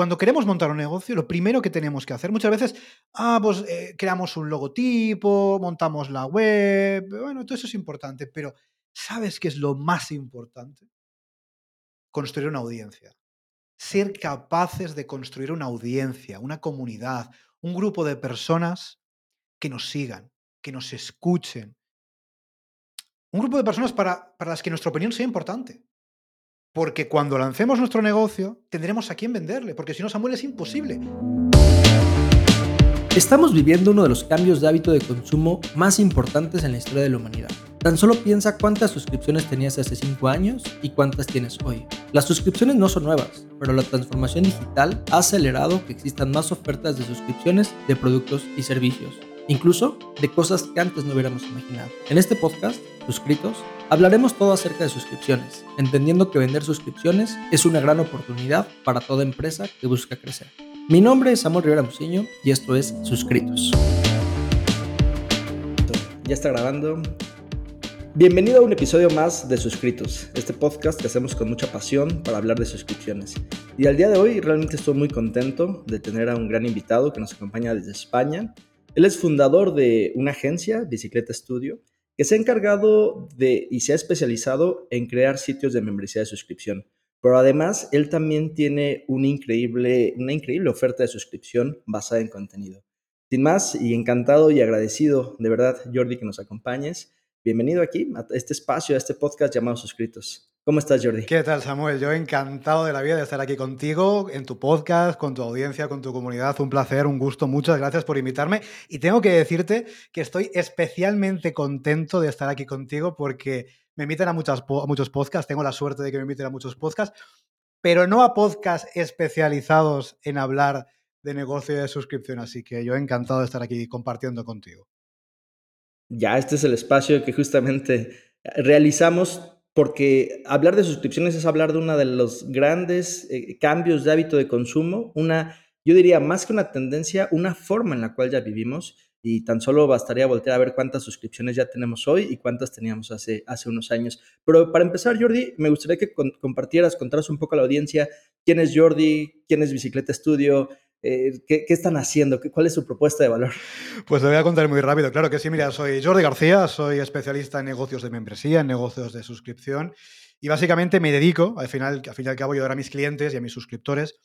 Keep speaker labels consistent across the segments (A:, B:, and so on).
A: cuando queremos montar un negocio, lo primero que tenemos que hacer, muchas veces, ah, pues eh, creamos un logotipo, montamos la web, bueno, todo eso es importante, pero ¿sabes qué es lo más importante? Construir una audiencia. Ser capaces de construir una audiencia, una comunidad, un grupo de personas que nos sigan, que nos escuchen. Un grupo de personas para, para las que nuestra opinión sea importante. Porque cuando lancemos nuestro negocio, tendremos a quién venderle, porque si no, Samuel, es imposible.
B: Estamos viviendo uno de los cambios de hábito de consumo más importantes en la historia de la humanidad. Tan solo piensa cuántas suscripciones tenías hace 5 años y cuántas tienes hoy. Las suscripciones no son nuevas, pero la transformación digital ha acelerado que existan más ofertas de suscripciones de productos y servicios incluso de cosas que antes no hubiéramos imaginado. En este podcast, Suscritos, hablaremos todo acerca de suscripciones, entendiendo que vender suscripciones es una gran oportunidad para toda empresa que busca crecer. Mi nombre es Samuel Rivera Musiño y esto es Suscritos. Ya está grabando. Bienvenido a un episodio más de Suscritos, este podcast que hacemos con mucha pasión para hablar de suscripciones. Y al día de hoy realmente estoy muy contento de tener a un gran invitado que nos acompaña desde España él es fundador de una agencia, Bicicleta Studio, que se ha encargado de y se ha especializado en crear sitios de membresía de suscripción. Pero además, él también tiene una increíble, una increíble oferta de suscripción basada en contenido. Sin más, y encantado y agradecido de verdad, Jordi, que nos acompañes. Bienvenido aquí a este espacio, a este podcast llamado Suscritos. ¿Cómo estás, Jordi?
A: ¿Qué tal, Samuel? Yo encantado de la vida de estar aquí contigo, en tu podcast, con tu audiencia, con tu comunidad. Un placer, un gusto. Muchas gracias por invitarme. Y tengo que decirte que estoy especialmente contento de estar aquí contigo porque me invitan a, muchas, muchos podcasts. Tengo la suerte de que me inviten a muchos podcasts, pero no a podcasts especializados en hablar de negocio y de suscripción. Así que yo encantado de estar aquí compartiendo contigo.
B: Ya, este es el espacio que justamente realizamos porque hablar de suscripciones es hablar de uno de los grandes eh, cambios de hábito de consumo, una, yo diría, más que una tendencia, una forma en la cual ya vivimos y tan solo bastaría voltear a ver cuántas suscripciones ya tenemos hoy y cuántas teníamos hace, unos años. Pero para empezar, Jordi, me gustaría que compartieras, contaras un poco a la audiencia quién es Jordi, quién es Bicicleta Studio, eh, ¿qué, están haciendo? ¿Cuál es su propuesta de valor?
A: Pues te voy a contar muy rápido. Claro que sí, mira, soy Jordi García, soy especialista en negocios de membresía, en negocios de suscripción y básicamente me dedico, al final, al fin y al cabo, a mis clientes y a mis suscriptores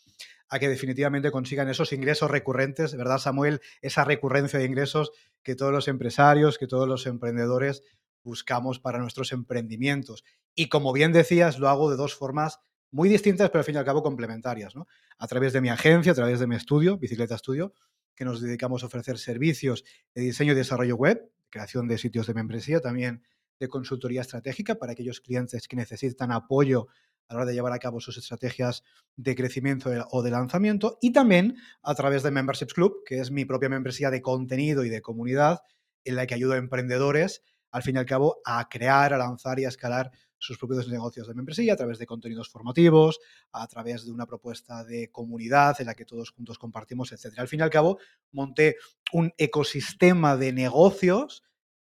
A: a que definitivamente consigan esos ingresos recurrentes, ¿verdad, Samuel? Esa recurrencia de ingresos que todos los empresarios, que todos los emprendedores buscamos para nuestros emprendimientos. Y como bien decías, lo hago de dos formas muy distintas, pero al fin y al cabo complementarias, ¿no? A través de mi agencia, a través de mi estudio, Bicicleta Studio, que nos dedicamos a ofrecer servicios de diseño y desarrollo web, creación de sitios de membresía, también de consultoría estratégica para aquellos clientes que necesitan apoyo a la hora de llevar a cabo sus estrategias de crecimiento o de lanzamiento y también a través de Memberships Club, que es mi propia membresía de contenido y de comunidad en la que ayudo a emprendedores al fin y al cabo a crear, a lanzar y a escalar sus propios negocios de membresía a través de contenidos formativos, a través de una propuesta de comunidad en la que todos juntos compartimos, etc. Al fin y al cabo, monté un ecosistema de negocios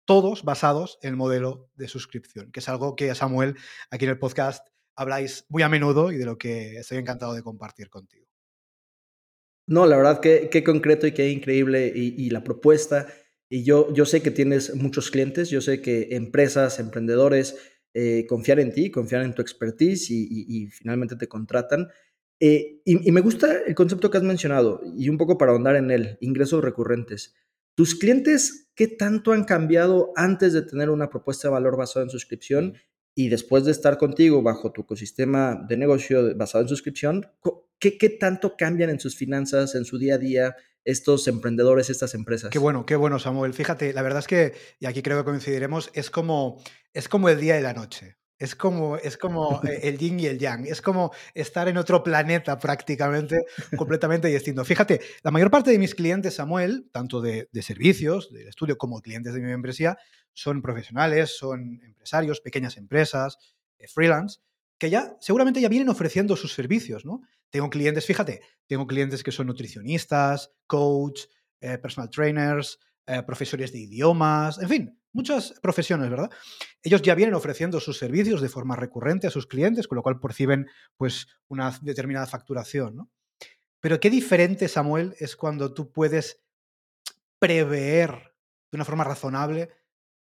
A: todos basados en el modelo de suscripción, que es algo que Samuel aquí en el podcast habláis muy a menudo y de lo que estoy encantado de compartir contigo.
B: No, la verdad que qué concreto y qué increíble y, la propuesta. Y yo, yo sé que tienes muchos clientes, yo sé que empresas, emprendedores, eh, confiar en ti, confiar en tu expertise y, finalmente te contratan. Eh, y, me gusta el concepto que has mencionado y un poco para ahondar en él, ingresos recurrentes. ¿Tus clientes qué tanto han cambiado antes de tener una propuesta de valor basada en suscripción y después de estar contigo bajo tu ecosistema de negocio basado en suscripción? ¿Qué, qué tanto cambian en sus finanzas, en su día a día, estos emprendedores, estas empresas.
A: Qué bueno, qué bueno, Samuel. Fíjate, la verdad es que, y aquí creo que coincidiremos, es como, es como el día y la noche. Es como, es como eh, el yin y el yang. Es como estar en otro planeta prácticamente, completamente distinto. Fíjate, la mayor parte de mis clientes, Samuel, tanto de, servicios, del estudio, como clientes de mi empresa, son profesionales, son empresarios, pequeñas empresas, eh, freelance, que ya seguramente ya vienen ofreciendo sus servicios, ¿no? Tengo clientes, fíjate, tengo clientes que son nutricionistas, coach, eh, personal trainers, eh, profesores de idiomas, en fin, muchas profesiones, ¿verdad? Ellos ya vienen ofreciendo sus servicios de forma recurrente a sus clientes, con lo cual perciben pues una determinada facturación, ¿no? Pero qué diferente, Samuel, es cuando tú puedes prever de una forma razonable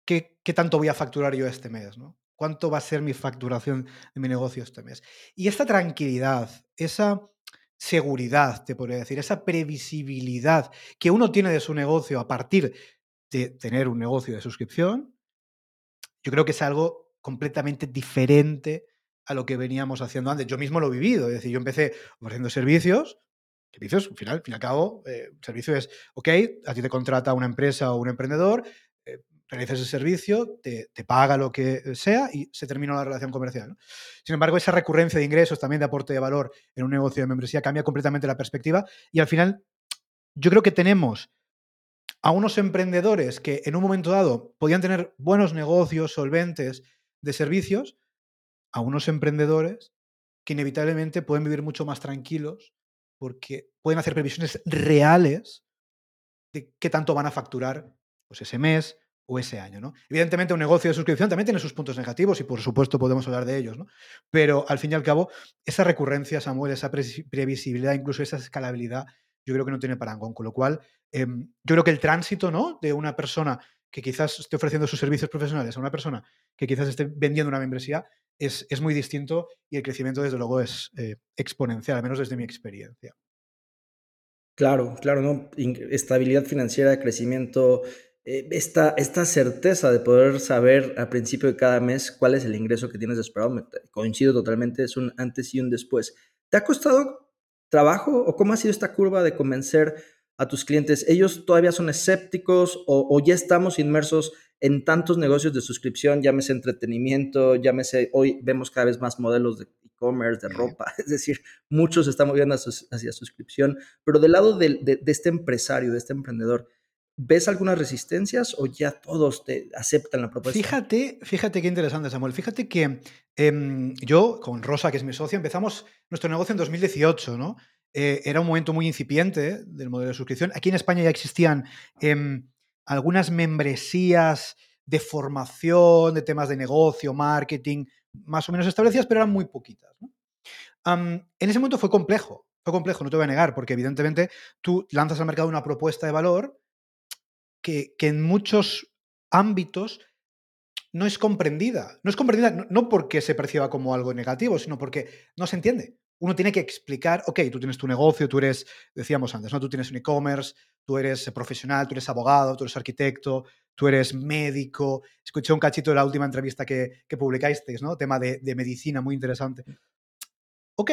A: qué, qué tanto voy a facturar yo este mes, ¿no? ¿Cuánto va a ser mi facturación de mi negocio este mes? Y esta tranquilidad, esa seguridad, te podría decir, esa previsibilidad que uno tiene de su negocio a partir de tener un negocio de suscripción, yo creo que es algo completamente diferente a lo que veníamos haciendo antes. Yo mismo lo he vivido, es decir, yo empecé ofreciendo servicios, servicios, al fin y al cabo, eh, servicio es, ok, a ti te contrata una empresa o un emprendedor, eh, realizas el servicio, te, te, paga lo que sea y se termina la relación comercial. Sin embargo, esa recurrencia de ingresos, también de aporte de valor en un negocio de membresía, cambia completamente la perspectiva y al final yo creo que tenemos a unos emprendedores que en un momento dado podían tener buenos negocios solventes de servicios, a unos emprendedores que inevitablemente pueden vivir mucho más tranquilos porque pueden hacer previsiones reales de qué tanto van a facturar pues, ese mes o ese año. ¿no? Evidentemente, un negocio de suscripción también tiene sus puntos negativos y, por supuesto, podemos hablar de ellos. ¿no? Pero, al fin y al cabo, esa recurrencia, Samuel, esa previsibilidad, incluso esa escalabilidad, yo creo que no tiene parangón. Con lo cual, eh, yo creo que el tránsito ¿no? de una persona que quizás esté ofreciendo sus servicios profesionales a una persona que quizás esté vendiendo una membresía es, es muy distinto y el crecimiento, desde luego, es eh, exponencial, al menos desde mi experiencia.
B: Claro, claro, ¿no? Estabilidad financiera, crecimiento, eh, esta, esta certeza de poder saber al principio de cada mes cuál es el ingreso que tienes esperado. coincido totalmente, es un antes y un después. ¿Te ha costado trabajo o cómo ha sido esta curva de convencer a tus clientes? ¿Ellos todavía son escépticos o, ya estamos inmersos en tantos negocios de suscripción, llámese entretenimiento, llámese, hoy vemos cada vez más modelos de e-commerce, de ropa, es decir, muchos están moviendo hacia suscripción, pero del lado de, este empresario, de este emprendedor, ¿ves algunas resistencias o ya todos te aceptan la propuesta?
A: Fíjate, fíjate qué interesante, Samuel. Fíjate que em, yo, con Rosa, que es mi socia, empezamos nuestro negocio en 2018, ¿no? Eh, era un momento muy incipiente del modelo de suscripción. Aquí en España ya existían em, algunas membresías de formación, de temas de negocio, marketing, más o menos establecidas, pero eran muy poquitas. en ese momento fue complejo, fue complejo, no te voy a negar, porque evidentemente tú lanzas al mercado una propuesta de valor que, en muchos ámbitos no es comprendida. No es comprendida no porque se perciba como algo negativo, sino porque no se entiende uno tiene que explicar, ok, tú tienes tu negocio, tú eres, decíamos antes, ¿no? Tú tienes un e-commerce, tú eres profesional, tú eres abogado, tú eres arquitecto, tú eres médico. Escuché un cachito de la última entrevista que, que publicasteis, ¿no? Tema de, medicina, muy interesante. Ok,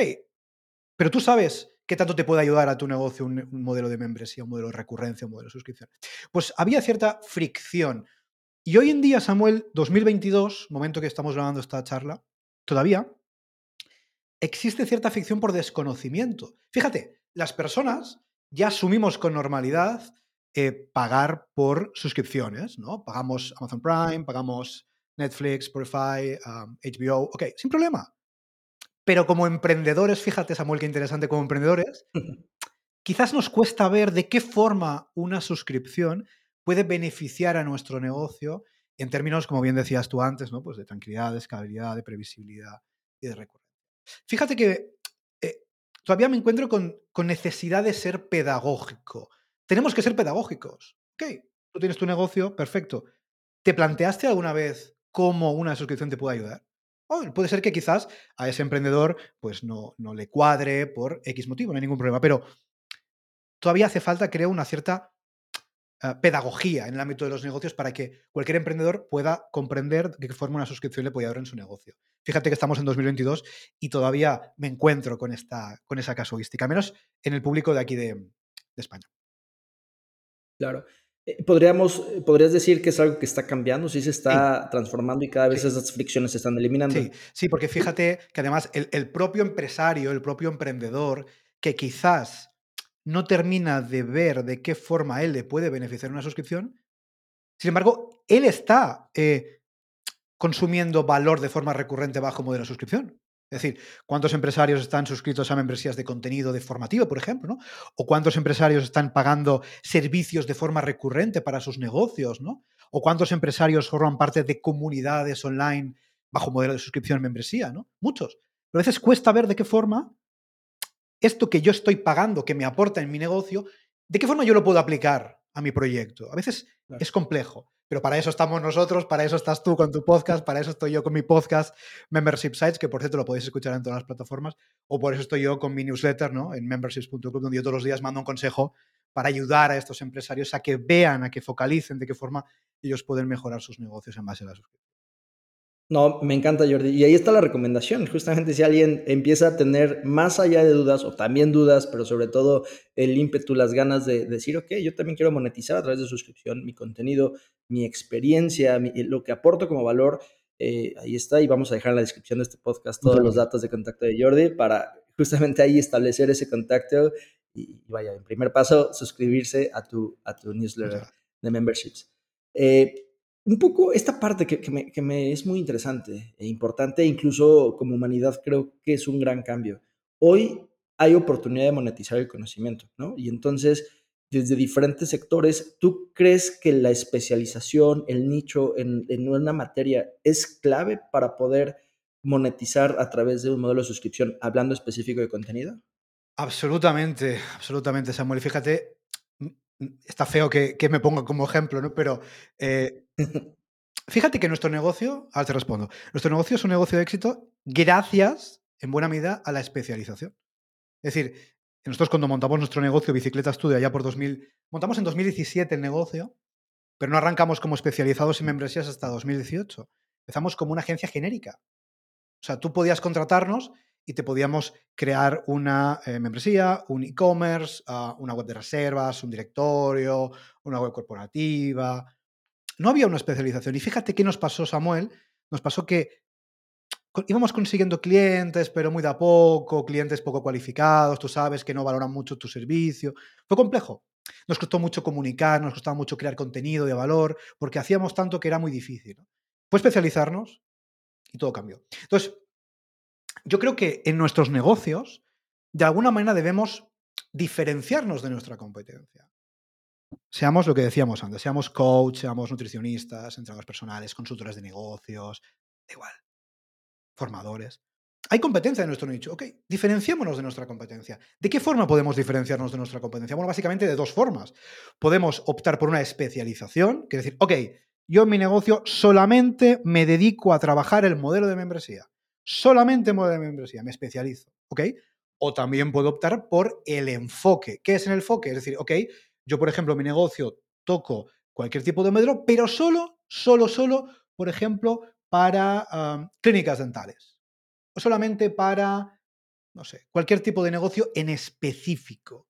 A: pero tú sabes qué tanto te puede ayudar a tu negocio un, modelo de membresía, un modelo de recurrencia, un modelo de suscripción. Pues había cierta fricción. Y hoy en día, Samuel, 2022, momento que estamos grabando esta charla, todavía existe cierta ficción por desconocimiento. Fíjate, las personas ya asumimos con normalidad eh, pagar por suscripciones, ¿no? Pagamos Amazon Prime, pagamos Netflix, Spotify, HBO, ok, sin problema. Pero como emprendedores, fíjate Samuel, qué interesante, como emprendedores, quizás nos cuesta ver de qué forma una suscripción puede beneficiar a nuestro negocio en términos, como bien decías tú antes, ¿no? Pues de tranquilidad, de escalabilidad, de previsibilidad y de recursos. Fíjate que eh, todavía me encuentro con, necesidad de ser pedagógico. Tenemos que ser pedagógicos. Ok, tú tienes tu negocio, perfecto. ¿Te planteaste alguna vez cómo una suscripción te puede ayudar? Puede ser que quizás a ese emprendedor pues no, no le cuadre por X motivo, no hay ningún problema, pero todavía hace falta, creo, una cierta eh, pedagogía en el ámbito de los negocios para que cualquier emprendedor pueda comprender de qué forma una suscripción le puede ayudar en su negocio. Fíjate que estamos en 2022 y todavía me encuentro con, esta, con esa casuística, menos en el público de aquí de, España.
B: Claro. Eh, ¿Podríamos, eh, ¿Podrías decir que es algo que está cambiando? ¿Sí se está transformando y cada vez esas fricciones se están eliminando?
A: Sí, sí porque fíjate que además el, el propio empresario, el propio emprendedor, que quizás no termina de ver de qué forma él le puede beneficiar una suscripción. Sin embargo, él está eh, consumiendo valor de forma recurrente bajo modelo de suscripción. Es decir, ¿cuántos empresarios están suscritos a membresías de contenido de formativo, por ejemplo? ¿no? ¿O cuántos empresarios están pagando servicios de forma recurrente para sus negocios? ¿no? ¿O cuántos empresarios forman parte de comunidades online bajo modelo de suscripción membresía? ¿no? Muchos. Pero a veces cuesta ver de qué forma esto que yo estoy pagando, que me aporta en mi negocio, ¿de qué forma yo lo puedo aplicar a mi proyecto? A veces es complejo, pero para eso estamos nosotros, para eso estás tú con tu podcast, para eso estoy yo con mi podcast Membership Sites, que por cierto lo podéis escuchar en todas las plataformas, o por eso estoy yo con mi newsletter, ¿no? En memberships.club, donde yo todos los días mando un consejo para ayudar a estos empresarios a que vean, a que focalicen de qué forma ellos pueden mejorar sus negocios en base a la suscripción.
B: No, me encanta Jordi. Y ahí está la recomendación. Justamente si alguien empieza a tener más allá de dudas o también dudas, pero sobre todo el ímpetu, las ganas de decir, ok, yo también quiero monetizar a través de suscripción mi contenido, mi experiencia, lo que aporto como valor, eh, ahí está. Y vamos a dejar en la descripción de este podcast todos los datos de contacto de Jordi para justamente ahí establecer ese contacto. Y, vaya, en primer paso, suscribirse a tu, a tu newsletter de memberships. Eh, un poco esta parte que, me, es muy interesante e importante, incluso como humanidad creo que es un gran cambio. Hoy hay oportunidad de monetizar el conocimiento, ¿no? Y entonces, desde diferentes sectores, ¿tú crees que la especialización, el nicho en, en una materia es clave para poder monetizar a través de un modelo de suscripción, hablando específico de contenido?
A: Absolutamente, absolutamente, Samuel. Fíjate, está feo que, me ponga como ejemplo, ¿no? Pero eh, fíjate que nuestro negocio, ahora te respondo, nuestro negocio es un negocio de éxito gracias, en buena medida, a la especialización. Es decir, nosotros cuando montamos nuestro negocio Bicicleta Studio allá por 2000, montamos en 2017 el negocio, pero no arrancamos como especializados en membresías hasta 2018. Empezamos como una agencia genérica. O sea, tú podías contratarnos y te podíamos crear una eh, membresía, un e-commerce, ah, una web de reservas, un directorio, una web corporativa. No había una especialización. Y fíjate qué nos pasó, Samuel. Nos pasó que íbamos consiguiendo clientes, pero muy de a poco, clientes poco cualificados, tú sabes que no valoran mucho tu servicio. Fue complejo. Nos costó mucho comunicar, nos costaba mucho crear contenido de valor, porque hacíamos tanto que era muy difícil. Fue especializarnos y todo cambió. Entonces, yo creo que en nuestros negocios, de alguna manera debemos diferenciarnos de nuestra competencia. Seamos lo que decíamos antes, seamos coach, seamos nutricionistas, entrenadores personales, consultores de negocios, da igual, formadores. Hay competencia en nuestro nicho. Ok, diferenciémonos de nuestra competencia. ¿De qué forma podemos diferenciarnos de nuestra competencia? Bueno, básicamente de dos formas. Podemos optar por una especialización, que es decir, ok, yo en mi negocio solamente me dedico a trabajar el modelo de membresía solamente modelo de membresía, me especializo, ¿ok? O también puedo optar por el enfoque. ¿Qué es el enfoque? Es decir, ok, yo por ejemplo, mi negocio toco cualquier tipo de modelo, pero solo, solo, solo, por ejemplo, para clínicas dentales. O solamente para, no sé, cualquier tipo de negocio en específico.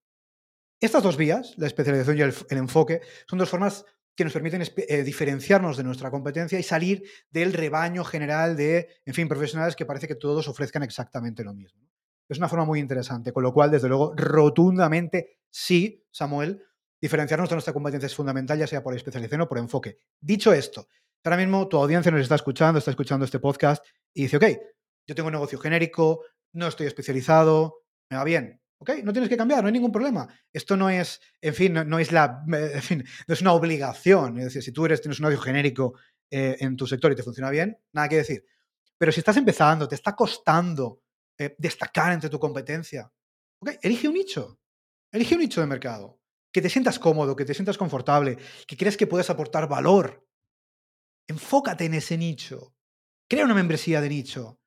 A: Estas dos vías, la especialización y el, enfoque, son dos formas que nos permiten eh, diferenciarnos de nuestra competencia y salir del rebaño general de, en fin, profesionales que parece que todos ofrezcan exactamente lo mismo. Es una forma muy interesante, con lo cual, desde luego, rotundamente sí, Samuel, diferenciarnos de nuestra competencia es fundamental, ya sea por especialización o por enfoque. Dicho esto, ahora mismo tu audiencia nos está escuchando, está escuchando este podcast y dice, ok, yo tengo un negocio genérico, no estoy especializado, me va bien, ¿Ok? No tienes que cambiar, no hay ningún problema. Esto no es, en fin, no, es la, en fin, no es una obligación. Es decir, si tú eres, tienes un audio genérico eh, en tu sector y te funciona bien, nada que decir. Pero si estás empezando, te está costando eh, destacar entre tu competencia, ¿ok? Elige un nicho. Elige un nicho de mercado. Que te sientas cómodo, que te sientas confortable, que crees que puedes aportar valor. Enfócate en ese nicho. Crea una membresía de nicho.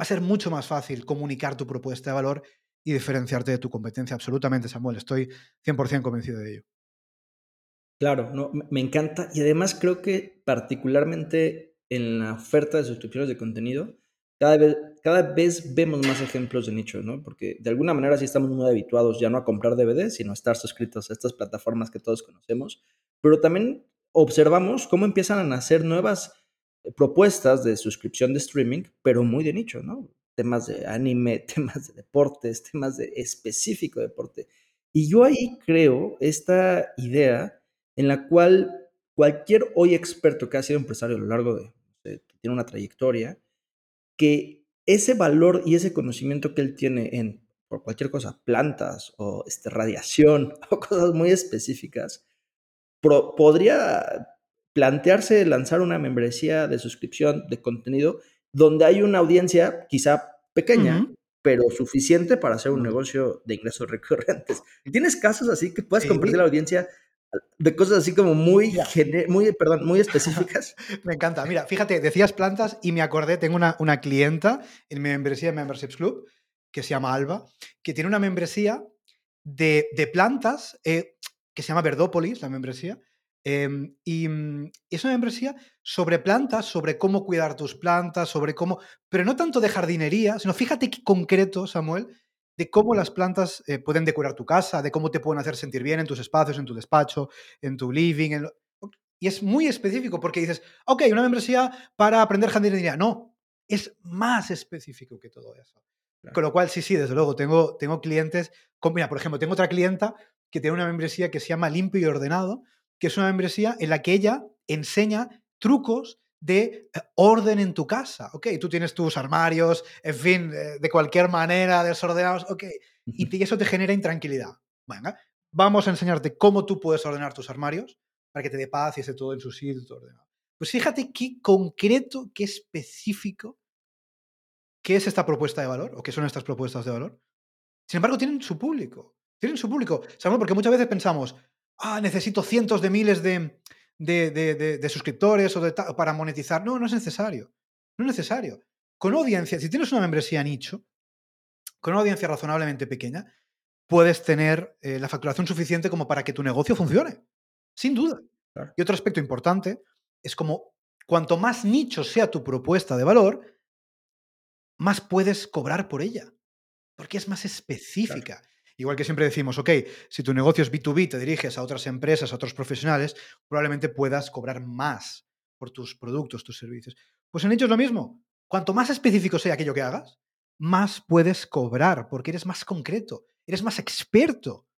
A: Va a ser mucho más fácil comunicar tu propuesta de valor y diferenciarte de tu competencia. Absolutamente, Samuel, estoy 100% convencido de ello.
B: Claro, me encanta y además creo que particularmente en la oferta de suscripciones de contenido, cada vez, cada vez vemos más ejemplos de nichos, ¿no? Porque de alguna manera sí estamos muy habituados ya no a comprar DVDs, sino a estar suscritos a estas plataformas que todos conocemos, pero también observamos cómo empiezan a nacer nuevas propuestas de suscripción de streaming, pero muy de nicho, ¿no? temas de anime, temas de deportes, temas de específico deporte. Y yo ahí creo esta idea en la cual cualquier hoy experto que ha sido empresario a lo largo de, que tiene una trayectoria, que ese valor y ese conocimiento que él tiene en por cualquier cosa, plantas o este, radiación o cosas muy específicas, podría plantearse lanzar una membresía de suscripción de contenido donde hay una audiencia quizá pequeña, pero suficiente para hacer un negocio de ingresos recurrentes. ¿Tienes casos así que puedas compartir a la audiencia de cosas así como muy, muy, perdón, muy específicas?
A: me encanta. Mira, fíjate, decías plantas y me acordé, tengo una, una clienta en mi membresía Memberships Club que se llama Alba, que tiene una membresía de, de plantas eh, que se llama Verdópolis, la membresía, Em, y mm, es una membresía sobre plantas, sobre cómo cuidar tus plantas, sobre cómo, pero no tanto de jardinería, sino fíjate qué concreto, Samuel, de cómo las plantas eh, pueden decorar tu casa, de cómo te pueden hacer sentir bien en tus espacios, en tu despacho, en tu living. Y es muy específico porque dices, ok, una membresía para aprender jardinería. No, es más específico que todo eso. Con lo cual, sí, sí, desde luego, tengo, tengo clientes, mira, por ejemplo, tengo otra clienta que tiene una membresía que se llama Limpio y Ordenado, que es una membresía en la que ella enseña trucos de eh, orden en tu casa, ¿ok? Tú tienes tus armarios, en fin, eh, de cualquier manera desordenados, ¿ok? Y eso te genera intranquilidad. Venga, vamos a enseñarte cómo tú puedes ordenar tus armarios para que te dé paz y esté todo en su sitio, ordenado. Pues fíjate qué concreto, qué específico, qué es esta propuesta de valor o qué son estas propuestas de valor. Sin embargo, tienen su público. Tienen su público. ¿Sabes? Porque muchas veces pensamos, ah, necesito cientos de miles de, de, suscriptores o para monetizar. No, no es necesario. No es necesario. Con audiencia, si tienes una membresía nicho, con una audiencia razonablemente pequeña, puedes tener eh, la facturación suficiente como para que tu negocio funcione. Sin duda. Y otro aspecto importante es como cuanto más nicho sea tu propuesta de valor, más puedes cobrar por ella, porque es más específica. Igual que siempre decimos, ok, si tu negocio es B2B, te diriges a otras empresas, a otros profesionales, probablemente puedas cobrar más por tus productos, tus servicios. Pues en hecho es lo mismo. Cuanto más específico sea aquello que hagas, más puedes cobrar, porque eres más concreto, eres más experto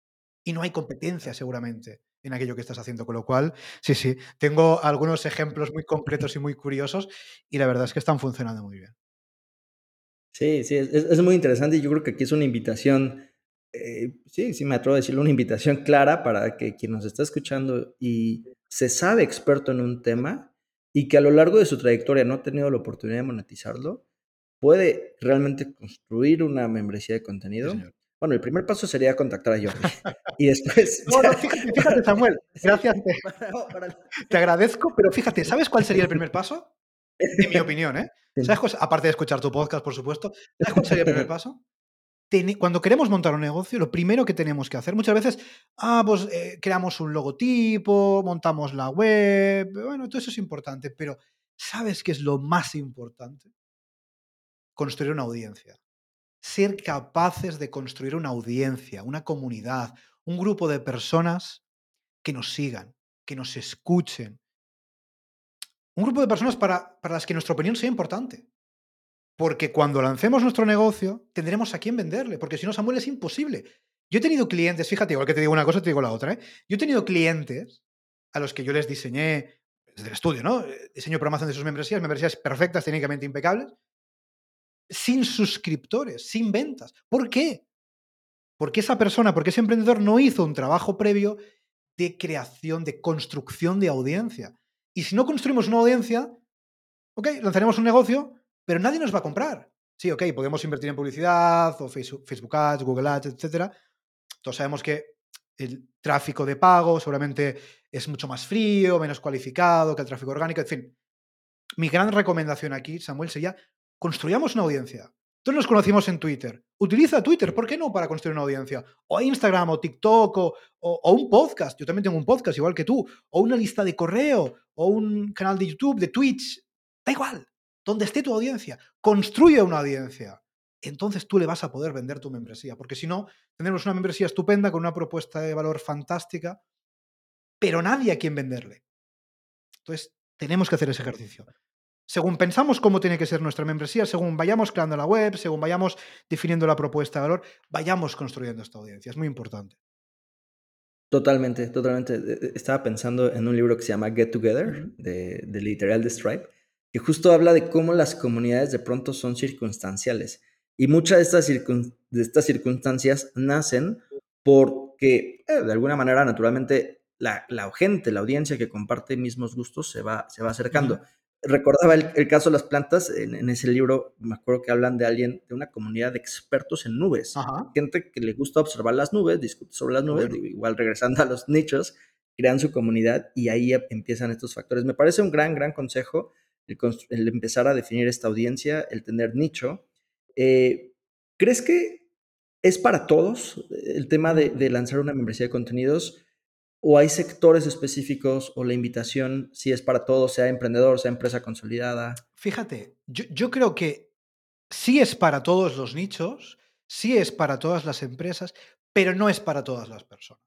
A: y no hay competencia seguramente en aquello que estás haciendo. Con lo cual, sí, sí, tengo algunos ejemplos muy concretos y muy curiosos y la verdad es que están funcionando muy bien.
B: Sí, sí, es, es muy interesante y yo creo que aquí es una invitación eh, sí, sí me atrevo a decirle una invitación clara para que quien nos está escuchando y se sabe experto en un tema y que a lo largo de su trayectoria no ha tenido la oportunidad de monetizarlo, puede realmente construir una membresía de contenido. bueno, el primer paso sería contactar a Jordi. y después.
A: fíjate, Samuel, gracias. Te, agradezco, pero fíjate, ¿sabes cuál sería el primer paso? En mi opinión, ¿eh? ¿Sabes, aparte de escuchar tu podcast, por supuesto, ¿sabes cuál sería el primer paso? Cuando queremos montar un negocio, lo primero que tenemos que hacer, muchas veces, ah, pues eh, creamos un logotipo, montamos la web, bueno, todo eso es importante, pero ¿sabes qué es lo más importante? Construir una audiencia. Ser capaces de construir una audiencia, una comunidad, un grupo de personas que nos sigan, que nos escuchen. Un grupo de personas para, para las que nuestra opinión sea importante. Porque cuando lancemos nuestro negocio, tendremos a quién venderle, porque si no, Samuel, es imposible. Yo he tenido clientes, fíjate, igual que te digo una cosa, te digo la otra. ¿eh? Yo he tenido clientes a los que yo les diseñé desde el estudio, ¿no? Diseño programación de sus membresías, membresías perfectas, técnicamente impecables, sin suscriptores, sin ventas. ¿Por qué? Porque esa persona, porque ese emprendedor no hizo un trabajo previo de creación, de construcción de audiencia. Y si no construimos una audiencia, ok, lanzaremos un negocio, pero nadie nos va a comprar. Sí, ok, podemos invertir en publicidad o Facebook, Ads, Google Ads, etc. Todos sabemos que el tráfico de pago seguramente es mucho más frío, menos cualificado que el tráfico orgánico, en fin. Mi gran recomendación aquí, Samuel, sería construyamos una audiencia. Todos nos conocimos en Twitter. Utiliza Twitter, ¿por qué no? Para construir una audiencia. O Instagram, o TikTok, o, o, un podcast. Yo también tengo un podcast, igual que tú. O una lista de correo, o un canal de YouTube, de Twitch. Da igual donde esté tu audiencia, construye una audiencia. Entonces tú le vas a poder vender tu membresía, porque si no, tendremos una membresía estupenda con una propuesta de valor fantástica, pero nadie a quien venderle. Entonces, tenemos que hacer ese ejercicio. Según pensamos cómo tiene que ser nuestra membresía, según vayamos creando la web, según vayamos definiendo la propuesta de valor, vayamos construyendo esta audiencia. Es muy importante.
B: Totalmente, totalmente. Estaba pensando en un libro que se llama Get Together, de, de Literal de Stripe, que justo habla de cómo las comunidades de pronto son circunstanciales. Y muchas de estas, de estas circunstancias nacen porque, eh, de alguna manera, naturalmente, la, la, gente, la audiencia que comparte mismos gustos se va, se va acercando. recordaba el, caso de las plantas, en, ese libro me acuerdo que hablan de alguien, de una comunidad de expertos en nubes, gente que le gusta observar las nubes, discute sobre las nubes, igual regresando a los nichos, crean su comunidad y ahí empiezan estos factores. Me parece un gran, gran consejo el, empezar a definir esta audiencia, el tener nicho. Eh, ¿Crees que es para todos el tema de, de lanzar una membresía de contenidos? ¿O hay sectores específicos o la invitación si es para todos, sea emprendedor, sea empresa consolidada?
A: Fíjate, yo, creo que sí es para todos los nichos, sí es para todas las empresas, pero no es para todas las personas.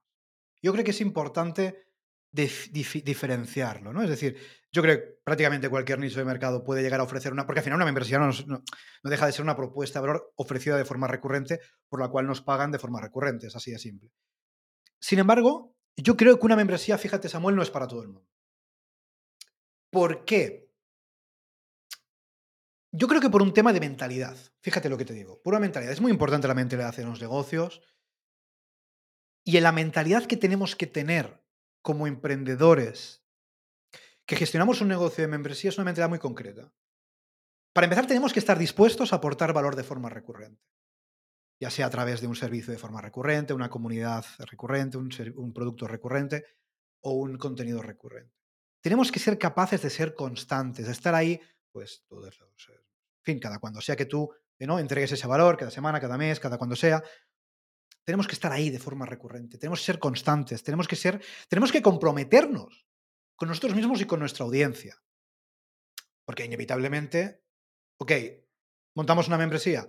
A: Yo creo que es importante diferenciarlo, ¿no? Es decir, yo creo que prácticamente cualquier nicho de mercado puede llegar a ofrecer una, porque al final una membresía no, no, deja de ser una propuesta de valor ofrecida de forma recurrente, por la cual nos pagan de forma recurrente, es así de simple. Sin embargo, yo creo que una membresía, fíjate Samuel, no es para todo el mundo. ¿Por qué? Yo creo que por un tema de mentalidad. Fíjate lo que te digo. Por una mentalidad. Es muy importante la mentalidad en los negocios. Y en la mentalidad que tenemos que tener como emprendedores que gestionamos un negocio de membresía es una mentalidad muy concreta. Para empezar, tenemos que estar dispuestos a aportar valor de forma recurrente ya sea a través de un servicio de forma recurrente, una comunidad recurrente, un, producto recurrente o un contenido recurrente. Tenemos que ser capaces de ser constantes, de estar ahí, pues, todos los, en fin, cada cuando sea que tú ¿no? entregues ese valor, cada semana, cada mes, cada cuando sea. Tenemos que estar ahí de forma recurrente, tenemos que ser constantes, tenemos que ser, tenemos que comprometernos con nosotros mismos y con nuestra audiencia. Porque inevitablemente, ok, montamos una membresía,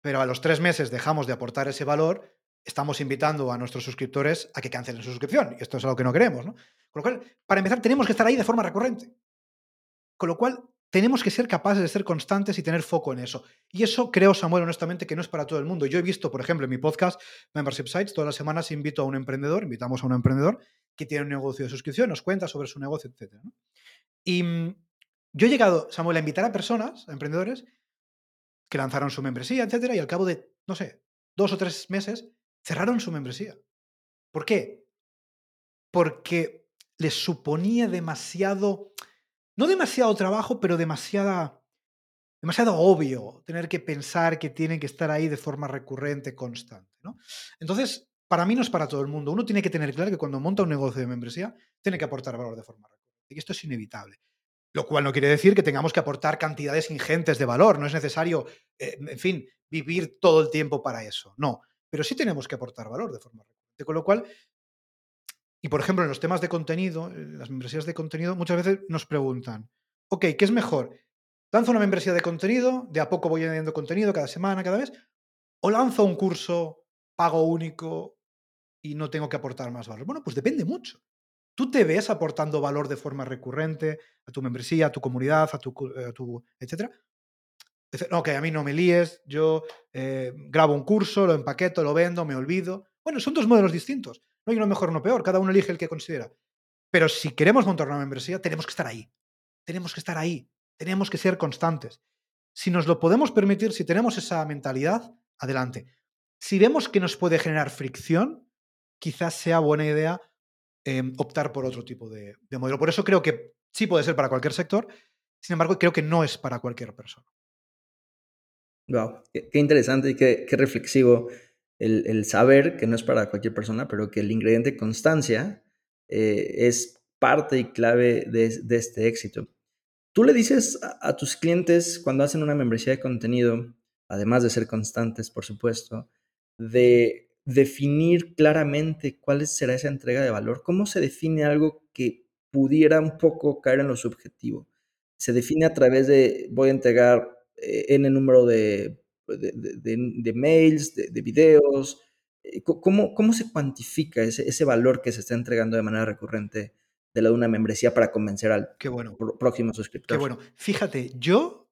A: pero a los tres meses dejamos de aportar ese valor, estamos invitando a nuestros suscriptores a que cancelen su suscripción. Y esto es algo que no queremos, ¿no? Con lo cual, para empezar, tenemos que estar ahí de forma recurrente. Con lo cual, tenemos que ser capaces de ser constantes y tener foco en eso. Y eso creo, Samuel, honestamente, que no es para todo el mundo. Yo he visto, por ejemplo, en mi podcast Membership Sites, todas las semanas invito a un emprendedor, invitamos a un emprendedor que tiene un negocio de suscripción, nos cuenta sobre su negocio, etc. Y mm, yo he llegado, Samuel, a invitar a personas, a emprendedores, que lanzaron su membresía, etcétera, y al cabo de, no sé, dos o tres meses, cerraron su membresía. ¿Por qué? Porque les suponía demasiado, no demasiado trabajo, pero demasiada, demasiado obvio tener que pensar que tienen que estar ahí de forma recurrente, constante. ¿no? Entonces, para mí no es para todo el mundo. Uno tiene que tener claro que cuando monta un negocio de membresía, tiene que aportar valor de forma recurrente. Y esto es inevitable. Lo cual no quiere decir que tengamos que aportar cantidades ingentes de valor. No es necesario, eh, en fin, vivir todo el tiempo para eso. No. Pero sí tenemos que aportar valor de forma recurrente. Con lo cual, y por ejemplo, en los temas de contenido, las membresías de contenido, muchas veces nos preguntan, ok, ¿qué es mejor? ¿Lanzo una membresía de contenido? ¿De a poco voy añadiendo contenido cada semana, cada vez? ¿O lanzo un curso pago único y no tengo que aportar más valor? Bueno, pues depende mucho. ¿Tú te ves aportando valor de forma recurrente a tu membresía, a tu comunidad, a tu, a tu etcétera? Ok, a mí no me líes, yo eh, grabo un curso, lo empaqueto, lo vendo, me olvido. Bueno, son dos modelos distintos. No hay uno mejor o uno peor, cada uno elige el que considera. Pero si queremos montar una membresía, tenemos que estar ahí. Tenemos que estar ahí. Tenemos que ser constantes. Si nos lo podemos permitir, si tenemos esa mentalidad, adelante. Si vemos que nos puede generar fricción, quizás sea buena idea Em, optar por otro tipo de, modelo. Por eso creo que sí puede ser para cualquier sector, sin embargo, creo que no es para cualquier persona.
B: Wow, qué, interesante y qué, reflexivo el, saber que no es para cualquier persona, pero que el ingrediente constancia eh, es parte y clave de, este éxito. Tú le dices a, tus clientes cuando hacen una membresía de contenido, además de ser constantes, por supuesto, de definir claramente cuál será esa entrega de valor. ¿Cómo se define algo que pudiera un poco caer en lo subjetivo? Se define a través de voy a entregar eh, número de, de, mails, de, videos. Eh, ¿Cómo, ¿Cómo, se cuantifica ese, ese, valor que se está entregando de manera recurrente de la de una membresía para convencer al
A: Qué bueno.
B: próximo suscriptor?
A: Qué bueno. Fíjate, yo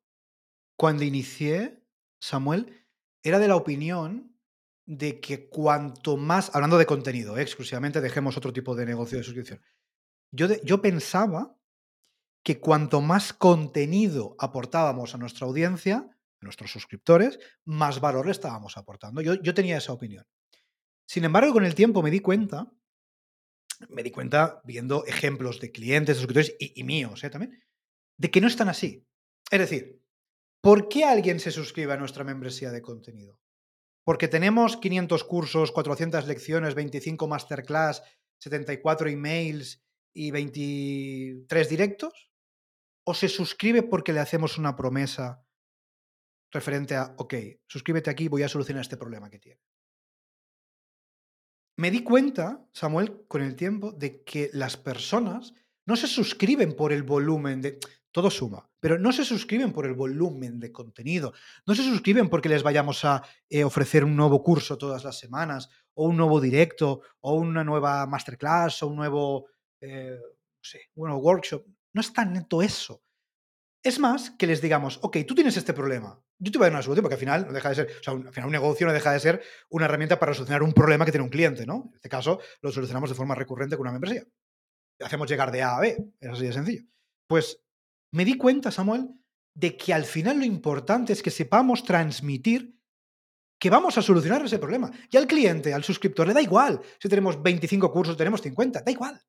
A: cuando inicié, Samuel, era de la opinión de que cuanto más, hablando de contenido, ¿eh? exclusivamente dejemos otro tipo de negocio de suscripción, yo, yo pensaba que cuanto más contenido aportábamos a nuestra audiencia, nuestros suscriptores, más valor le estábamos aportando. Yo, yo tenía esa opinión. Sin embargo, con el tiempo me di cuenta, me di cuenta viendo ejemplos de clientes, de suscriptores y, míos ¿eh? también, de que no están así. Es decir, ¿por qué alguien se suscribe a nuestra membresía de contenido? ¿Porque tenemos 500 cursos, 400 lecciones, 25 masterclass, 74 emails y 23 directos? ¿O se suscribe porque le hacemos una promesa referente a, ok, suscríbete aquí, voy a solucionar este problema que tiene? Me di cuenta, Samuel, con el tiempo, de que las personas no se suscriben por el volumen de... Todo suma, pero no se suscriben por el volumen de contenido, no se suscriben porque les vayamos a eh, ofrecer un nuevo curso todas las semanas, o un nuevo directo, o una nueva masterclass, o un nuevo, eh, no sé, un nuevo workshop. No es tan neto eso. Es más que les digamos, ok, tú tienes este problema, yo te voy a dar una solución, porque al final no deja de ser, o sea, un, al final un negocio no deja de ser una herramienta para solucionar un problema que tiene un cliente, ¿no? En este caso, lo solucionamos de forma recurrente con una membresía. Hacemos llegar de A a B, es así de sencillo. Pues me di cuenta, Samuel, de que al final lo importante es que sepamos transmitir que vamos a solucionar ese problema. Y al cliente, al suscriptor, le da igual si tenemos 25 cursos, tenemos 50, da igual,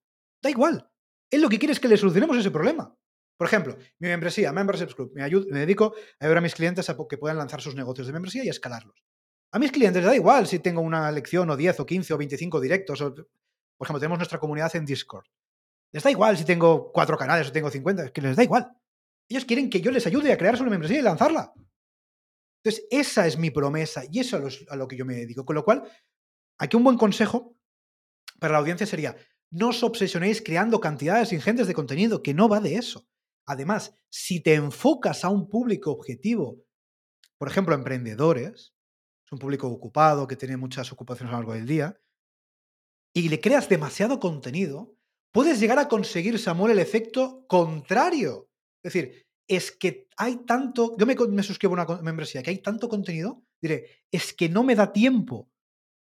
A: da igual. Él lo que quiere es que le solucionemos ese problema. Por ejemplo, mi membresía, Memberships Club, me, ayudo, me dedico a ayudar a mis clientes a que puedan lanzar sus negocios de membresía y escalarlos. A mis clientes les da igual si tengo una lección o 10 o 15 o 25 directos. O, por ejemplo, tenemos nuestra comunidad en Discord. Les da igual si tengo cuatro canales o tengo 50, es que les da igual. Ellos quieren que yo les ayude a crear su membresía y lanzarla. Entonces, esa es mi promesa y eso es a lo que yo me dedico. Con lo cual, aquí un buen consejo para la audiencia sería, no os obsesionéis creando cantidades ingentes de contenido, que no va de eso. Además, si te enfocas a un público objetivo, por ejemplo, emprendedores, es un público ocupado que tiene muchas ocupaciones a lo largo del día, y le creas demasiado contenido, puedes llegar a conseguir, Samuel, el efecto contrario. Es decir, es que hay tanto, yo me, suscribo a una membresía, que hay tanto contenido, diré, es que no me da tiempo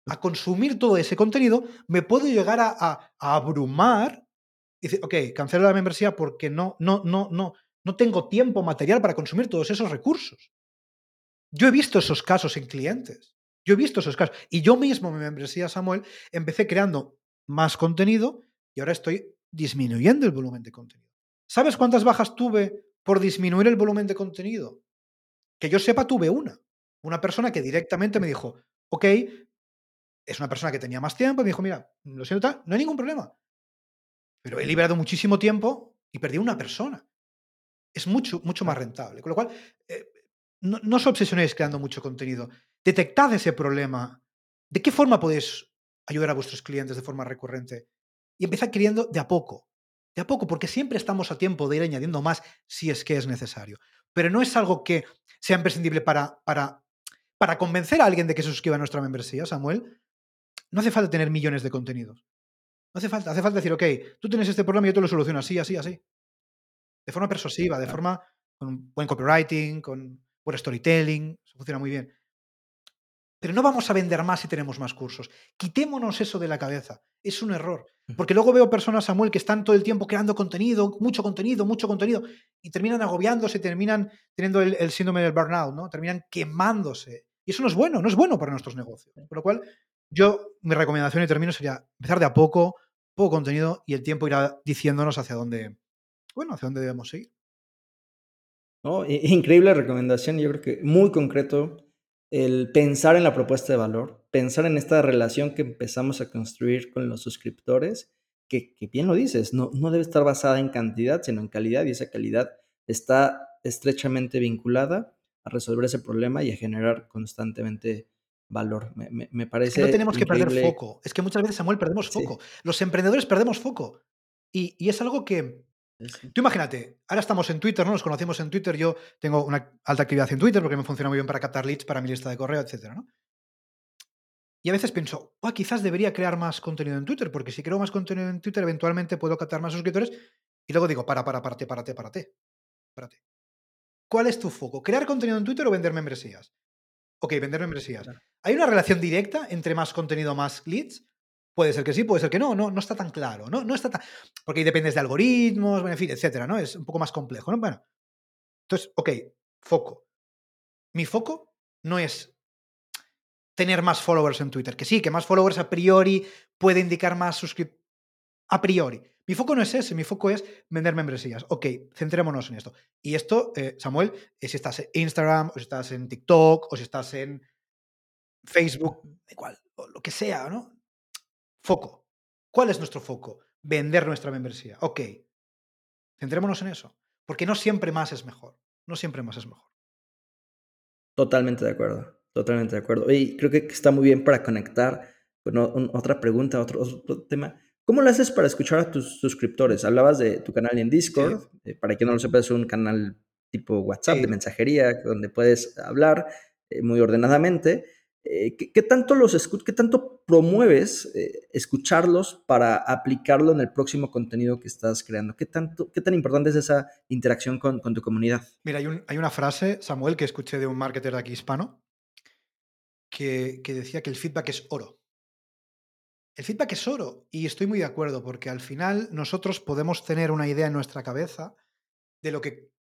A: a consumir todo ese contenido, me puedo llegar a abrumar dice, ok, cancelo la membresía porque no, no, no, no, no tengo tiempo material para consumir todos esos recursos. Yo he visto esos casos en clientes. Yo he visto esos casos. Y yo mismo, mi membresía Samuel, empecé creando más contenido y ahora estoy disminuyendo el volumen de contenido. ¿Sabes cuántas bajas tuve por disminuir el volumen de contenido? Que yo sepa, tuve una. Una persona que directamente me dijo, ok, es una persona que tenía más tiempo y me dijo, mira, lo siento, no hay ningún problema. Pero he liberado muchísimo tiempo y perdí una persona. Es mucho, mucho más rentable. Con lo cual, eh, no, no, os obsesionéis creando mucho contenido. Detectad ese problema. ¿De qué forma podéis ayudar a vuestros clientes de forma recurrente? Y empezad queriendo de a poco. De a poco, porque siempre estamos a tiempo de ir añadiendo más si es que es necesario. Pero no es algo que sea imprescindible para, para, para convencer a alguien de que se suscriba a nuestra membresía, Samuel. No hace falta tener millones de contenidos. No hace falta, hace falta decir, ok, tú tienes este problema y yo te lo soluciono así, así, así. De forma persuasiva, de forma con buen copywriting, con buen storytelling, eso funciona muy bien. Pero no vamos a vender más si tenemos más cursos. Quitémonos eso de la cabeza. Es un error. Porque luego veo personas, Samuel, que están todo el tiempo creando contenido, mucho contenido, mucho contenido, y terminan agobiándose, terminan teniendo el, el síndrome del burnout, ¿no? Terminan quemándose. Y eso no es bueno, no es bueno para nuestros negocios. Por lo cual, yo, mi recomendación y término sería empezar de a poco, poco contenido y el tiempo irá diciéndonos hacia dónde, bueno, hacia dónde debemos seguir.
B: Oh, increíble recomendación, yo creo que muy concreto el pensar en la propuesta de valor, pensar en esta relación que empezamos a construir con los suscriptores, que, que bien lo dices, no, no debe estar basada en cantidad, sino en calidad, y esa calidad está estrechamente vinculada a resolver ese problema y a generar constantemente valor. Me, me, parece. Es que
A: no tenemos increíble. que perder foco. Es que muchas veces, Samuel, perdemos foco. Sí. Los emprendedores perdemos foco. Y, y es algo que. Sí. Tú imagínate, ahora estamos en Twitter, ¿no? Nos conocimos en Twitter. Yo tengo una alta actividad en Twitter porque me funciona muy bien para captar leads para mi lista de correo, etcétera, ¿no? Y a veces pienso, oh, quizás debería crear más contenido en Twitter, porque si creo más contenido en Twitter, eventualmente puedo captar más suscriptores. Y luego digo, para, para, párate, párate, párate. Párate. ¿Cuál es tu foco? ¿Crear contenido en Twitter o vender membresías? Ok, vender membresías. Claro. ¿Hay una relación directa entre más contenido, más leads? Puede ser que sí, puede ser que no, no, no está tan claro, ¿no? No está tan. Porque ahí dependes de algoritmos, en fin, etcétera, ¿no? Es un poco más complejo, ¿no? Bueno. Entonces, ok, foco. Mi foco no es tener más followers en Twitter, que sí, que más followers a priori puede indicar más suscriptores. A priori. Mi foco no es ese, mi foco es vender membresías. Ok, centrémonos en esto. Y esto, eh, Samuel, es si estás en Instagram, o si estás en TikTok, o si estás en Facebook, igual, o lo que sea, ¿no? Foco. ¿Cuál es nuestro foco? Vender nuestra membresía. Ok, centrémonos en eso. Porque no siempre más es mejor. No siempre más es mejor.
B: Totalmente de acuerdo. Totalmente de acuerdo. Y creo que está muy bien para conectar. Bueno, otra pregunta, otro, otro tema ¿Cómo lo haces para escuchar a tus suscriptores? Hablabas de tu canal en Discord, eh, para quien no lo sepa, es un canal tipo WhatsApp de mensajería donde puedes hablar eh, muy ordenadamente. Eh, ¿qué, tanto los qué tanto promueves escucharlos para aplicarlo en el próximo contenido que estás creando? ¿Qué, tanto, qué tan importante es esa interacción con, tu comunidad?
A: Mira, hay, hay, una frase, Samuel, que escuché de un marketer de aquí hispano, que, que decía que el feedback es oro. El feedback es oro y estoy muy de acuerdo porque al final nosotros podemos tener una idea en nuestra cabeza de lo que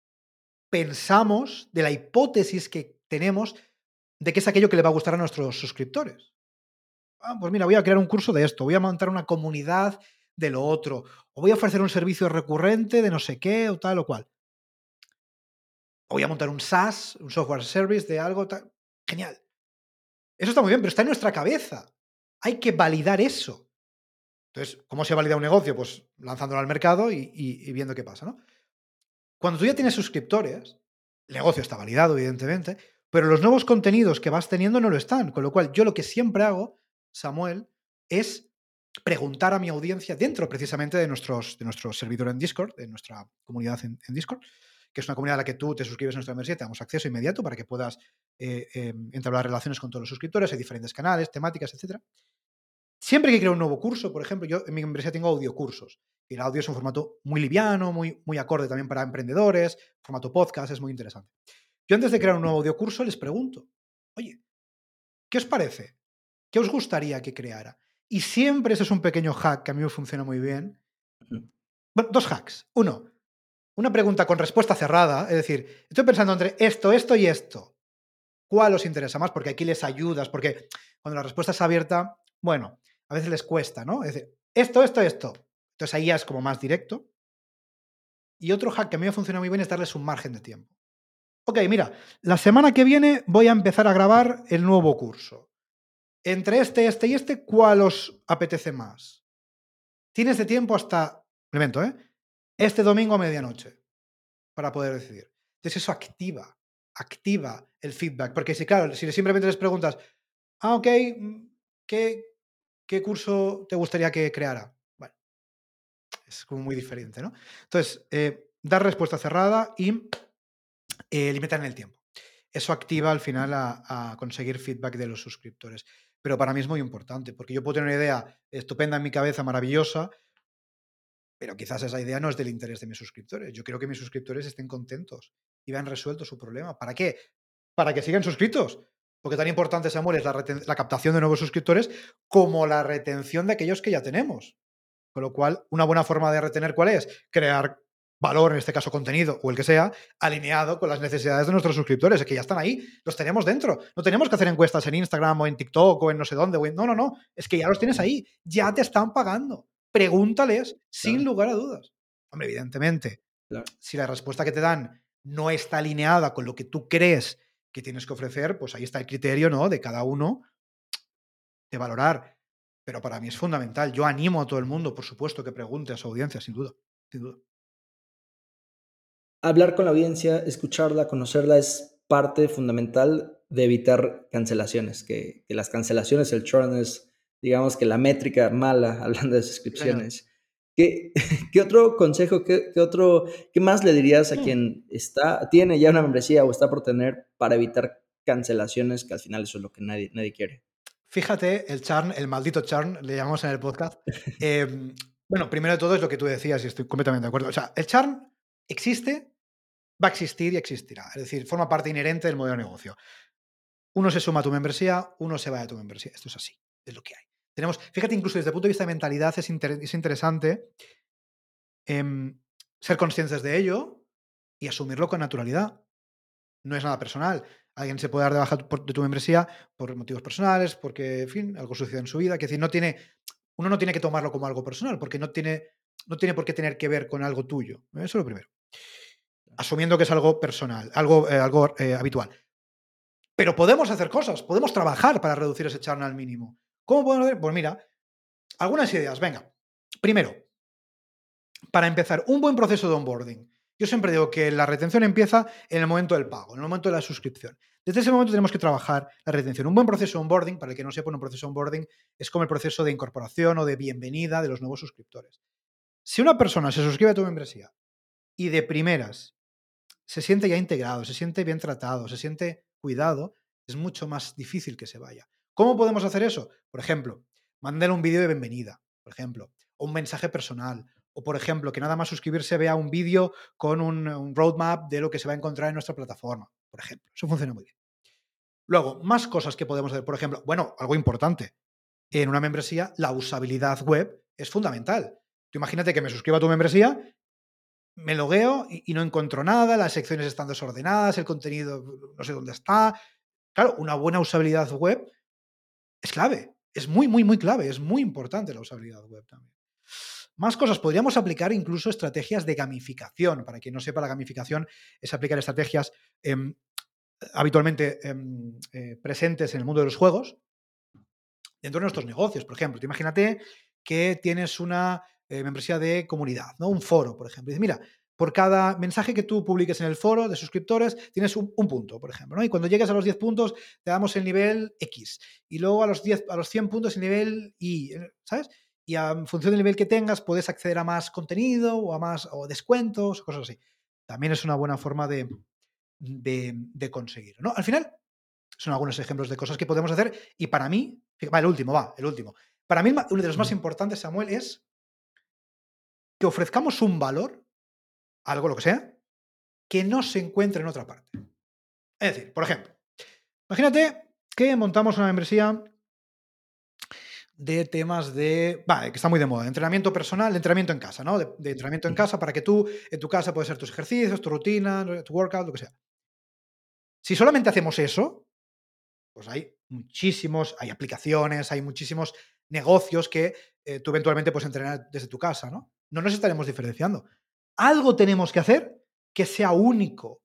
A: pensamos, de la hipótesis que tenemos de qué es aquello que le va a gustar a nuestros suscriptores. Ah, pues mira, voy a crear un curso de esto, voy a montar una comunidad de lo otro, o voy a ofrecer un servicio recurrente de no sé qué o tal o cual. O voy a montar un SaaS, un software service de algo. Genial. Eso está muy bien, pero está en nuestra cabeza hay que validar eso. Entonces, ¿cómo se valida un negocio? Pues lanzándolo al mercado y, viendo qué pasa, ¿no? Cuando tú ya tienes suscriptores, el negocio está validado, evidentemente, pero los nuevos contenidos que vas teniendo no lo están. Con lo cual, yo lo que siempre hago, Samuel, es preguntar a mi audiencia dentro precisamente de, nuestros, de nuestro servidor en Discord, de nuestra comunidad en, Discord, que es una comunidad a la que tú te suscribes a nuestra membresía, te damos acceso inmediato para que puedas eh, em, entablar relaciones con todos los suscriptores, hay diferentes canales, temáticas, etcétera. Siempre que creo un nuevo curso, por ejemplo, yo en mi empresa tengo audiocursos. Y el audio es un formato muy liviano, muy, muy acorde también para emprendedores, formato podcast, es muy interesante. Yo antes de crear un nuevo audiocurso les pregunto, oye, ¿qué os parece? ¿Qué os gustaría que creara? Y siempre ese es un pequeño hack que a mí me funciona muy bien. Bueno, dos hacks. Uno, una pregunta con respuesta cerrada, es decir, estoy pensando entre esto, esto y esto. ¿Cuál os interesa más? Porque aquí les ayudas, porque cuando la respuesta es abierta, bueno, a veces les cuesta, ¿no? Es decir, esto, esto, esto. Entonces ahí ya es como más directo. Y otro hack que a mí me funciona muy bien es darles un margen de tiempo. Ok, mira, la semana que viene voy a empezar a grabar el nuevo curso. Entre este, este y este, ¿cuál os apetece más? Tienes de tiempo hasta, evento, ¿eh? Este domingo a medianoche para poder decidir. Entonces eso activa, activa el feedback. Porque si, claro, si simplemente les preguntas, ah, ok, mm, ¿qué, ¿qué curso te gustaría que creara? Bueno, es como muy diferente, ¿no? Entonces, eh, dar respuesta cerrada y eh, limitar en el tiempo. Eso activa al final a, conseguir feedback de los suscriptores. Pero para mí es muy importante, porque yo puedo tener una idea estupenda en mi cabeza, maravillosa, pero quizás esa idea no es del interés de mis suscriptores. Yo quiero que mis suscriptores estén contentos y vean resuelto su problema. ¿Para qué? Para que sigan suscritos. Porque tan importante, Samuel, es la, captación de nuevos suscriptores como la retención de aquellos que ya tenemos. Con lo cual, una buena forma de retener, ¿cuál es? Crear valor, en este caso contenido o el que sea, alineado con las necesidades de nuestros suscriptores, que ya están ahí, los tenemos dentro. No tenemos que hacer encuestas en Instagram o en TikTok o en no sé dónde. No, no, no, es que ya los tienes ahí, ya te están pagando. Pregúntales sin lugar a dudas. Hombre, evidentemente, si la respuesta que te dan no está alineada con lo que tú crees que tienes que ofrecer, pues ahí está el criterio, ¿no? De cada uno de valorar. Pero para mí es fundamental. Yo animo a todo el mundo, por supuesto, que pregunte a su audiencia, sin duda. Sin duda.
B: Hablar con la audiencia, escucharla, conocerla es parte fundamental de evitar cancelaciones. Que, las cancelaciones, el churn es, digamos que la métrica mala, hablando de suscripciones. ¿Qué, ¿Qué, otro consejo, qué, otro, qué más le dirías a mm. quien está, tiene ya una membresía o está por tener para evitar cancelaciones, que al final eso es lo que nadie, nadie quiere?
A: Fíjate, el charn, el maldito charn, le llamamos en el podcast. Em, bueno, primero de todo es lo que tú decías y estoy completamente de acuerdo. O sea, el charn existe, va a existir y existirá. Es decir, forma parte inherente del modelo de negocio. Uno se suma a tu membresía, uno se va a tu membresía. Esto es así, es lo que hay. Tenemos, fíjate, incluso desde el punto de vista de mentalidad es, interesante em, ser conscientes de ello y asumirlo con naturalidad. No es nada personal. Alguien se puede dar de baja de tu membresía por motivos personales, porque, en fin, algo sucede en su vida. Que decir, no tiene, uno no tiene que tomarlo como algo personal, porque no tiene, no tiene por qué tener que ver con algo tuyo. Eso es lo primero. Asumiendo que es algo personal, algo, eh, algo eh, habitual. Pero podemos hacer cosas, podemos trabajar para reducir ese churn al mínimo. ¿Cómo podemos hacer? Pues mira, algunas ideas. Venga, primero, para empezar, un buen proceso de onboarding. Yo siempre digo que la retención empieza en el momento del pago, en el momento de la suscripción. Desde ese momento tenemos que trabajar la retención. Un buen proceso de onboarding, para el que no sepa, un proceso de onboarding es como el proceso de incorporación o de bienvenida de los nuevos suscriptores. Si una persona se suscribe a tu membresía y de primeras se siente ya integrado, se siente bien tratado, se siente cuidado, es mucho más difícil que se vaya. ¿Cómo podemos hacer eso? Por ejemplo, mandar un vídeo de bienvenida, por ejemplo, o un mensaje personal, o por ejemplo, que nada más suscribirse vea un vídeo con un, roadmap de lo que se va a encontrar en nuestra plataforma, por ejemplo. Eso funciona muy bien. Luego, más cosas que podemos hacer. Por ejemplo, bueno, algo importante. En una membresía, la usabilidad web es fundamental. Tú imagínate que me suscribo a tu membresía me logueo y, y, no encuentro nada, las secciones están desordenadas, el contenido no sé dónde está. Claro, una buena usabilidad web es clave, es muy, muy, muy clave, es muy importante la usabilidad web también. Más cosas, podríamos aplicar incluso estrategias de gamificación. Para quien no sepa, la gamificación es aplicar estrategias em, habitualmente em, eh, presentes en el mundo de los juegos dentro de nuestros negocios. Por ejemplo, imagínate que tienes una eh, membresía de comunidad, ¿no? Un foro, por ejemplo. Y dices, mira, por cada mensaje que tú publiques en el foro de suscriptores, tienes un, punto, por ejemplo, ¿no? Y cuando llegues a los 10 puntos, te damos el nivel X. Y luego a los, 10, a los 100 puntos el nivel Y, ¿sabes? Y en función del nivel que tengas, puedes acceder a más contenido o a más o descuentos, cosas así. También es una buena forma de, de, de conseguirlo, ¿no? Al final, son algunos ejemplos de cosas que podemos hacer. Y para mí, va, el último, va, el último. Para mí, uno de los más importantes, Samuel, es que ofrezcamos un valor, algo lo que sea, que no se encuentre en otra parte. Es decir, por ejemplo, imagínate que montamos una membresía de temas de, vale, que está muy de moda, entrenamiento personal, entrenamiento en casa, ¿no? De, entrenamiento en casa para que tú, en tu casa, puedes hacer tus ejercicios, tu rutina, tu workout, lo que sea. Si solamente hacemos eso, pues hay muchísimos, hay aplicaciones, hay muchísimos negocios que eh, tú eventualmente puedes entrenar desde tu casa, ¿no? No nos estaremos diferenciando. Algo tenemos que hacer que sea único.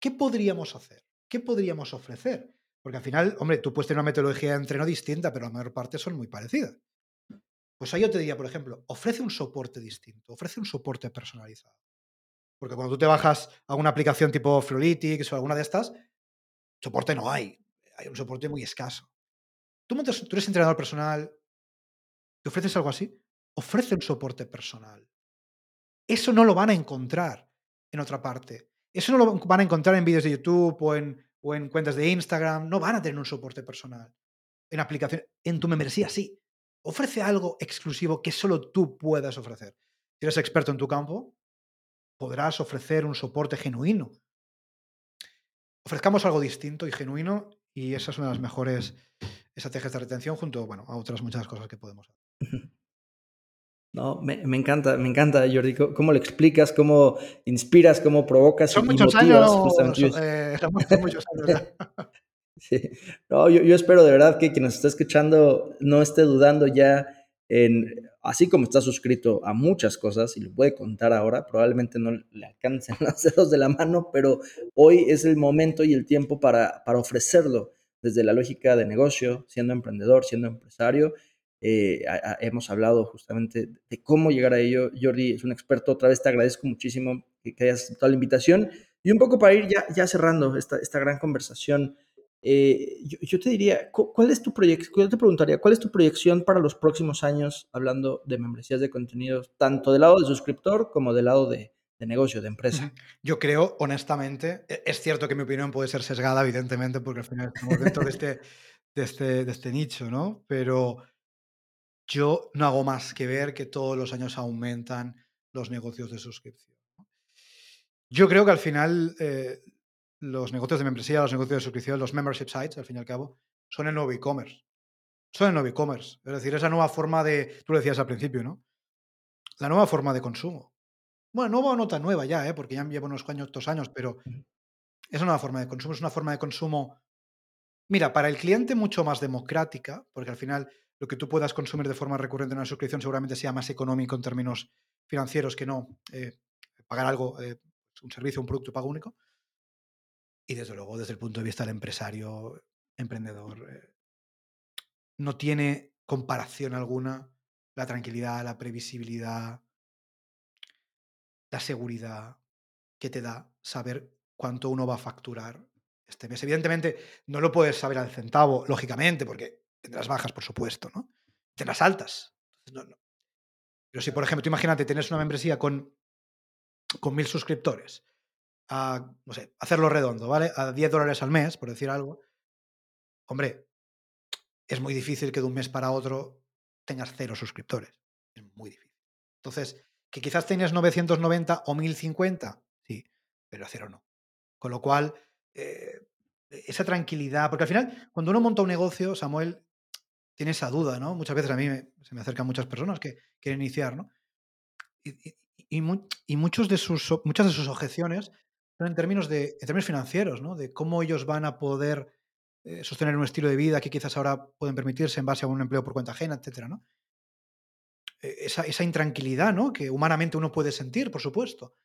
A: ¿Qué podríamos hacer? ¿Qué podríamos ofrecer? Porque al final, hombre, tú puedes tener una metodología de entreno distinta, pero la mayor parte son muy parecidas. Pues ahí yo te diría, por ejemplo, ofrece un soporte distinto, ofrece un soporte personalizado. Porque cuando tú te bajas a una aplicación tipo Fluolytics o alguna de estas, soporte no hay. Hay un soporte muy escaso. Tú, tú eres entrenador personal, ¿te ofreces algo así? Ofrece un soporte personal. Eso no lo van a encontrar en otra parte. Eso no lo van a encontrar en vídeos de YouTube o en, cuentas de Instagram. No van a tener un soporte personal. En aplicación, en tu membresía sí. Ofrece algo exclusivo que solo tú puedas ofrecer. Si eres experto en tu campo, podrás ofrecer un soporte genuino. Ofrezcamos algo distinto y genuino y esa es una de las mejores estrategias de retención junto bueno, a otras muchas cosas que podemos hacer.
B: No, me, encanta, me encanta, Jordi, cómo lo explicas, cómo inspiras, cómo provocas
A: Son muchos años, eh, muchos años
B: sí. No, yo, yo, espero de verdad que quien nos está escuchando no esté dudando ya en, así como está suscrito a muchas cosas y lo puede contar ahora, probablemente no le alcancen los dedos de la mano, pero hoy es el momento y el tiempo para, para ofrecerlo desde la lógica de negocio, siendo emprendedor, siendo empresario eh, hemos hablado justamente de cómo llegar a ello. Jordi es un experto, otra vez te agradezco muchísimo que, hayas aceptado la invitación. Y un poco para ir ya, ya cerrando esta, esta gran conversación, eh, yo, te diría, ¿cuál es tu proyección? Yo te preguntaría, ¿cuál es tu proyección para los próximos años hablando de membresías de contenidos, tanto del lado de suscriptor como del lado de, de negocio, de empresa?
A: Yo creo, honestamente, e, es cierto que mi opinión puede ser sesgada, evidentemente, porque al final estamos dentro de este, de este, de este nicho, ¿no? Pero yo no hago más que ver que todos los años aumentan los negocios de suscripción. Yo creo que al final eh, los negocios de membresía, los negocios de suscripción, los membership sites, al fin y al cabo, son el nuevo e-commerce. Son el nuevo e-commerce. Es decir, esa nueva forma de, tú lo decías al principio, ¿no? La nueva forma de consumo. Bueno, nueva o no tan nueva ya, ¿eh? porque ya llevo unos años, dos años, pero es una nueva forma de consumo, es una forma de consumo, mira, para el cliente mucho más democrática, porque al final lo que tú puedas consumir de forma recurrente en una suscripción seguramente sea más económico en términos financieros que no eh, pagar algo, eh, un servicio, un producto pago único. Y desde luego, desde el punto de vista del empresario, emprendedor, eh, no tiene comparación alguna la tranquilidad, la previsibilidad, la seguridad que te da saber cuánto uno va a facturar este mes. Evidentemente, no lo puedes saber al centavo, lógicamente, porque tendrás bajas, por supuesto, ¿no? Tendrás altas. Pero si, por ejemplo, tú imagínate, tienes una membresía con, con mil suscriptores, a, no sé, hacerlo redondo, ¿vale? A 10 dólares al mes, por decir algo. Hombre, es muy difícil que de un mes para otro tengas cero suscriptores. Es muy difícil. Entonces, que quizás tienes 990 o 1050, sí, pero cero no. Con lo cual, eh, esa tranquilidad, porque al final, cuando uno monta un negocio, Samuel, tiene esa duda, ¿no? Muchas veces a mí se me acercan muchas personas que quieren iniciar, ¿no? Y, muchos de sus, muchas de sus objeciones son en términos, de, términos financieros, ¿no? De cómo ellos van a poder eh, sostener un estilo de vida que quizás ahora pueden permitirse en base a un empleo por cuenta ajena, etcétera, ¿no? E, esa, esa intranquilidad, ¿no? Que humanamente uno puede sentir, por supuesto.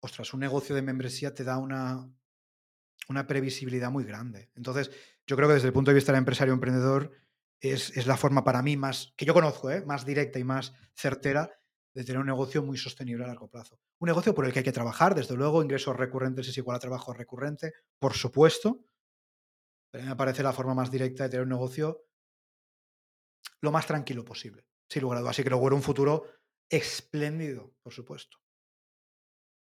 A: Ostras, un negocio de membresía te da una, una previsibilidad muy grande. Entonces, yo creo que desde el punto de vista del empresario emprendedor es, es la forma para mí más, que yo conozco, ¿eh? más directa y más certera de tener un negocio muy sostenible a largo plazo. Un negocio por el que hay que trabajar, desde luego, ingresos recurrentes es igual a trabajo recurrente, por supuesto, pero me parece la forma más directa de tener un negocio lo más tranquilo posible, sin lugar a dudas. Así que luego era un futuro espléndido, por supuesto.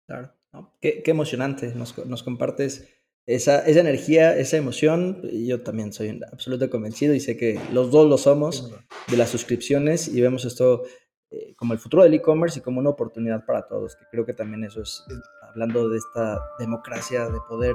B: Claro, qué, emocionante. Nos compartes esa, esa, energía, esa emoción. Yo también soy absolutamente convencido y sé que los dos lo somos de las suscripciones y vemos esto eh, como el futuro del e-commerce y como una oportunidad para todos, que creo que también eso es, hablando de esta democracia de poder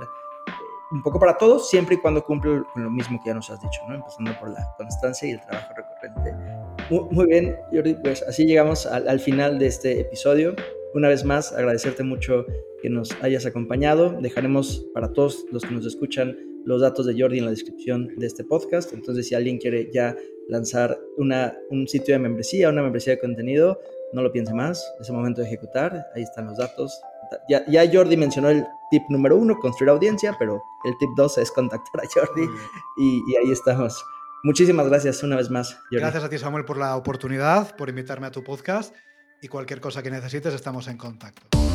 B: un poco para todos, siempre y cuando cumple con lo mismo que ya nos has dicho, ¿no? Empezando por la constancia y el trabajo recurrente. Muy, bien, Jordi, pues así llegamos al, final de este episodio. Una vez más, agradecerte mucho que nos hayas acompañado. Dejaremos para todos los que nos escuchan los datos de Jordi en la descripción de este podcast. Entonces, si alguien quiere ya lanzar una, un sitio de membresía, una membresía de contenido, no lo piense más, es el momento de ejecutar, ahí están los datos. Ya, ya Jordi mencionó el tip número uno, construir audiencia, pero el tip dos es contactar a Jordi y, y, ahí estamos. Muchísimas gracias una vez más.
A: Gracias a ti Samuel por la oportunidad, por invitarme a tu podcast y cualquier cosa que necesites estamos en contacto.